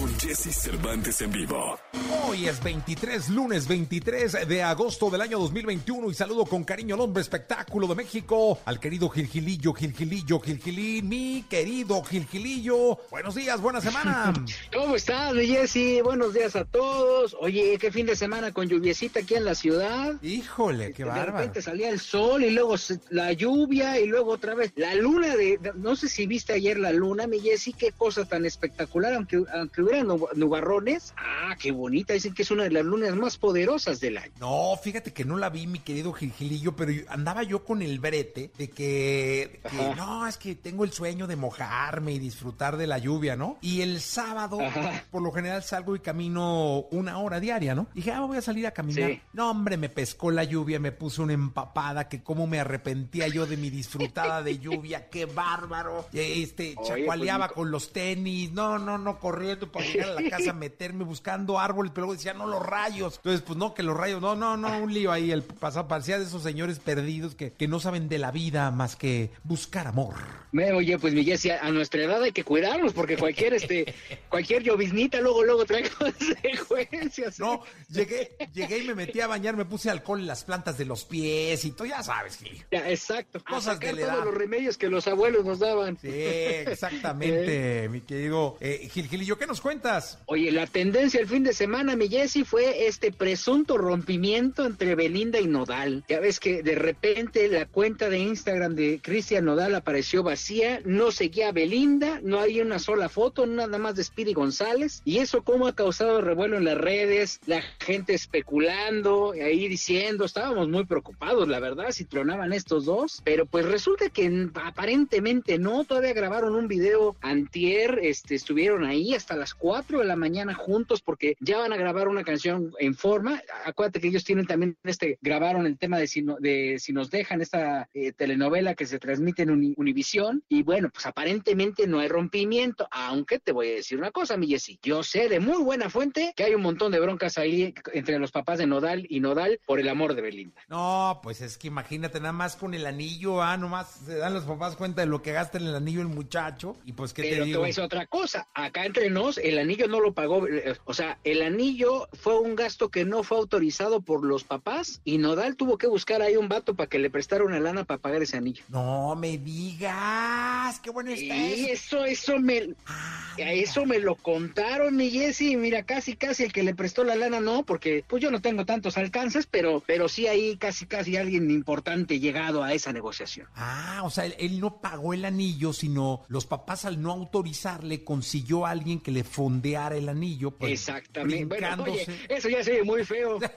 con Jesse Cervantes en vivo. Hoy es 23, lunes 23 de agosto del año 2021 y saludo con cariño al hombre espectáculo de México, al querido Gilgilillo, Gilgilillo, Gilgilín, mi querido Gilgilillo. Buenos días, buena semana. ¿Cómo estás, Jesse? Buenos días a todos. Oye, qué fin de semana con lluviecita aquí en la ciudad. Híjole, qué de bárbaro. repente salía el sol y luego la lluvia y luego otra vez la luna de, de- no sé si viste ayer la luna, mi Jessy, qué cosa tan espectacular, aunque, aunque hubieran nu- nubarrones. Ah, qué bonita, dicen que es una de las lunas más poderosas del año. No, fíjate que no la vi, mi querido Gilgilillo, pero yo- andaba yo con el brete de que, no, es que tengo el sueño de mojarme y disfrutar de la lluvia, ¿no? Y el sábado, Ajá. por lo general salgo y camino una hora diaria, ¿no? Dije, ah, voy a salir a caminar. Sí. No, hombre, me pescó la lluvia, me puse una empapada, que cómo me arrepentía yo de mi disfrutada de lluvia, qué bárbaro. Este, Oye, chacualeaba pues, con los tenis, no, no, no, corriendo para llegar a la casa, meterme buscando árboles, pero luego decía, no, los rayos. Entonces, pues no, que los rayos, no, no, no, un lío ahí. El pasado parecía de esos señores perdidos que, que no saben de la vida más que buscar amor. Me, oye, pues mi Jessy, a, nuestra edad hay que cuidarnos porque cualquier, este, cualquier lloviznita luego, luego trae consecuencias. ¿eh? No, llegué, llegué y me metí a bañar, me puse alcohol en las plantas de los pies y todo, ya sabes, Gil. Ya, exacto. Cosas a de la edad. todos los remedios que los abuelos nos daban. Sí, exactamente, mi querido eh, Gil Gilillo, ¿qué nos cuentas? Oye, la tendencia el fin de semana, mi Jessy, fue este presunto rompimiento entre Belinda y Nodal. Ya ves que de repente la cuenta de Instagram de Cristian Nodal apareció vacía, no seguía Belinda, no hay una sola foto, nada más de Speedy González. Y eso cómo ha causado revuelo en las redes, la gente especulando, ahí diciendo, estábamos muy preocupados, la verdad, si tronaban estos dos. Pero pues resulta que aparentemente no, todavía grabaron un video antier, este, estuvieron ahí hasta las 4 de la mañana juntos porque ya van a grabar una canción en forma. Acuérdate que ellos tienen también este, grabaron el tema de si, no- de si nos dejan esta eh, telenovela que se transmite en Uni- Univisión. Y bueno, pues aparentemente no hay rompimiento, aunque te voy a decir una cosa, mi Jessy. Yo sé de muy buena fuente que hay un montón de broncas ahí entre los papás de Nodal y Nodal por el amor de Belinda. No, pues es que imagínate, nada más con el anillo, ah, nomás se dan los papás cuenta de lo que gasta en el anillo el muchacho. Y pues, ¿qué Pero te te digo? voy a decir otra cosa. Acá entre nos, el anillo no lo pagó. eh, O sea, el anillo fue un gasto que no fue autorizado por los papás y Nodal tuvo que buscar ahí un vato para que le prestara una lana para pagar ese anillo. No me digas, qué bueno está Y eso. eso, me, Ah, a eso me lo contaron, mi Jessy. Mira, casi, casi el que le prestó la lana no, porque pues yo no tengo tantos alcances, pero, pero sí ahí casi, casi alguien importante llegado a esa negociación. Ah, o sea, él, él no pagó el anillo, sino los papás al no autorizarle consiguió a alguien que le fondeara el anillo. pues, Exactamente. Bueno, oye, eso ya se ve muy feo.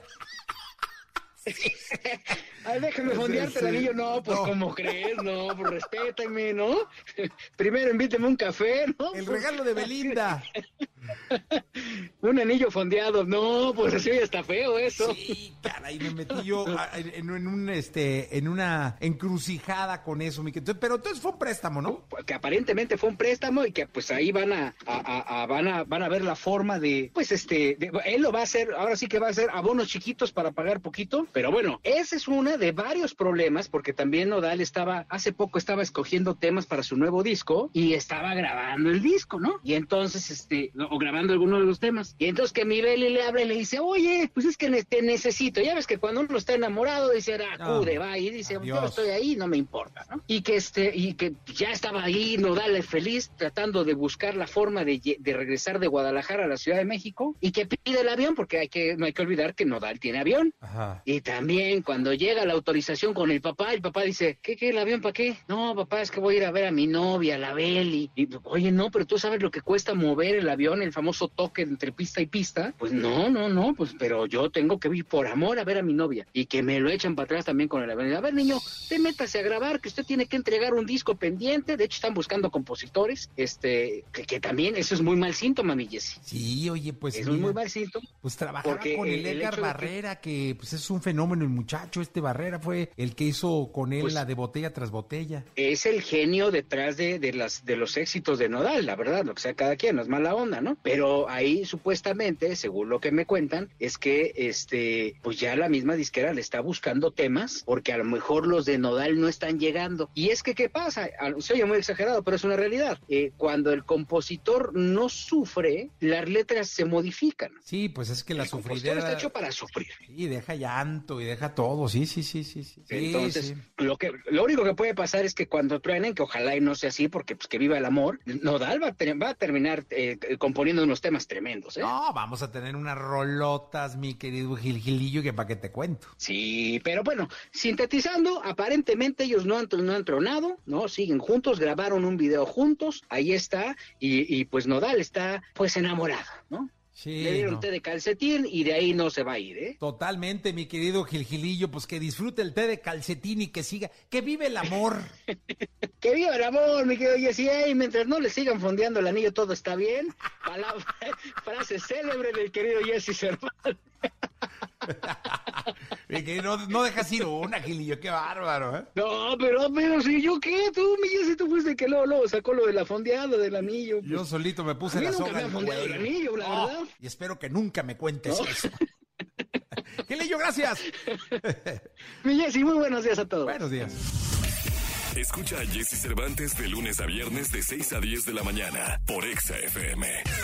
Ay, déjame fondearte sí. el anillo. No, pues, No. ¿cómo crees? No, pues, respétame, ¿no? Primero invíteme un café, ¿no? El regalo de Belinda. Un anillo fondeado. No, pues, así está feo eso. Sí, caray, me metí yo en, en un este en una encrucijada con eso, mi querido. Pero entonces fue un préstamo, ¿no? que aparentemente fue un préstamo y que pues ahí van a, a- a- a- van a van a ver la forma de pues este de- él lo va a hacer ahora sí que va a hacer abonos chiquitos para pagar poquito pero bueno esa es una de varios problemas porque también Nodal estaba hace poco estaba escogiendo temas para su nuevo disco y estaba grabando el disco no y entonces este o grabando alguno de los temas y entonces que mi Beli le habla y le dice oye pues es que te necesito ya ves que cuando uno está enamorado dice ah, acude va y dice yo estoy ahí no me importa ¿no? y que este y que ya estaba ahí Nodal feliz tratando de buscar la forma de, de regresar de Guadalajara a la Ciudad de México y que pide el avión porque hay que no hay que olvidar que Nodal tiene avión Ajá. y también cuando llega la autorización con el papá, el papá dice, ¿qué, qué, el avión para qué? No, papá, es que voy a ir a ver a mi novia, la Beli. Y, oye, no, pero tú sabes lo que cuesta mover el avión, el famoso toque entre pista y pista. Pues no, no, no, pues pero yo tengo que ir por amor a ver a mi novia. Y que me lo echan para atrás también con el avión. A ver, niño, te métase a grabar, que usted tiene que entregar un disco pendiente. De hecho, están buscando compositores. Este, que, que también eso es muy mal síntoma, mi Jessy. Sí, oye, pues es mira, muy mal síntoma. pues trabajaba porque con el el- Edgar que- Barrera, que... pues es un fenómeno el muchacho, este Barrera fue el que hizo con él Pues- la de botella tras botella. es el genio detrás de, de las de los éxitos de Nodal, la verdad, lo que sea cada quien, no es mala onda, ¿no? Pero ahí supuestamente, según lo que me cuentan, es que este, pues ya la misma disquera le está buscando temas, porque a lo mejor los de Nodal no están llegando. Y es que, ¿qué pasa? Al- Se oye muy exagerado, pero es una realidad. Eh, cuando el compositor no sufre, las letras se modifican. Sí, pues es que la el sufridera... está hecho para sufrir. Sí, deja llanto y deja todo, sí, sí, sí, sí. sí. Sí, Entonces, sí. lo que lo único que puede pasar es que cuando truenen, que ojalá y no sea así, porque pues que viva el amor, Nodal va a, ter- va a terminar eh, componiendo unos temas tremendos, ¿eh? No, vamos a tener unas rolotas, mi querido Gil Gilillo, que para qué te cuento. Sí, pero bueno, sintetizando, aparentemente ellos no han, no han tronado, ¿no? Siguen juntos, grabaron un video juntos, ahí está, y, y pues Nodal está pues enamorado, ¿no? Sí, Le dieron no. té de calcetín y de ahí no se va a ir, ¿eh? Totalmente, mi querido Gil Gilillo, pues que disfrute el té de calcetín y que siga, que vive el amor. Que viva el amor, mi querido Jesse, y mientras no le sigan fondeando el anillo, todo está bien. Palabra, frase célebre del querido Jesse Cervantes. Y que no, no dejas ir una, Gilillo, qué bárbaro, ¿eh? No, pero, pero si yo qué, tú, mi Jesse, tú fuiste que luego, luego sacó lo de la fondeada del anillo. pues. Yo solito me puse A mí la nunca soga me fondeado el anillo, la verdad. Y espero que nunca me cuentes No. eso. Gilillo, gracias. Mi Jesse, muy buenos días a todos. Buenos días. Escucha a Jesse Cervantes de lunes a viernes de 6 a 10 de la mañana por Exa FM.